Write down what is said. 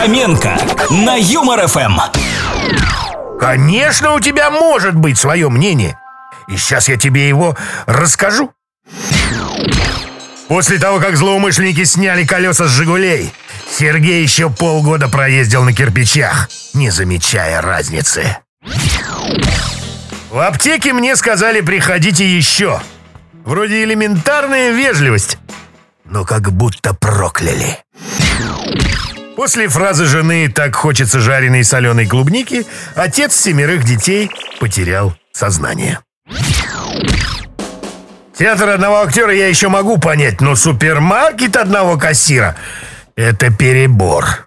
Фоменко на Юмор ФМ. Конечно, у тебя может быть свое мнение. И сейчас я тебе его расскажу. После того, как злоумышленники сняли колеса с «Жигулей», Сергей еще полгода проездил на кирпичах, не замечая разницы. В аптеке мне сказали, приходите еще. Вроде элементарная вежливость, но как будто прокляли. После фразы жены «так хочется жареной соленой клубники» отец семерых детей потерял сознание. Театр одного актера я еще могу понять, но супермаркет одного кассира – это перебор.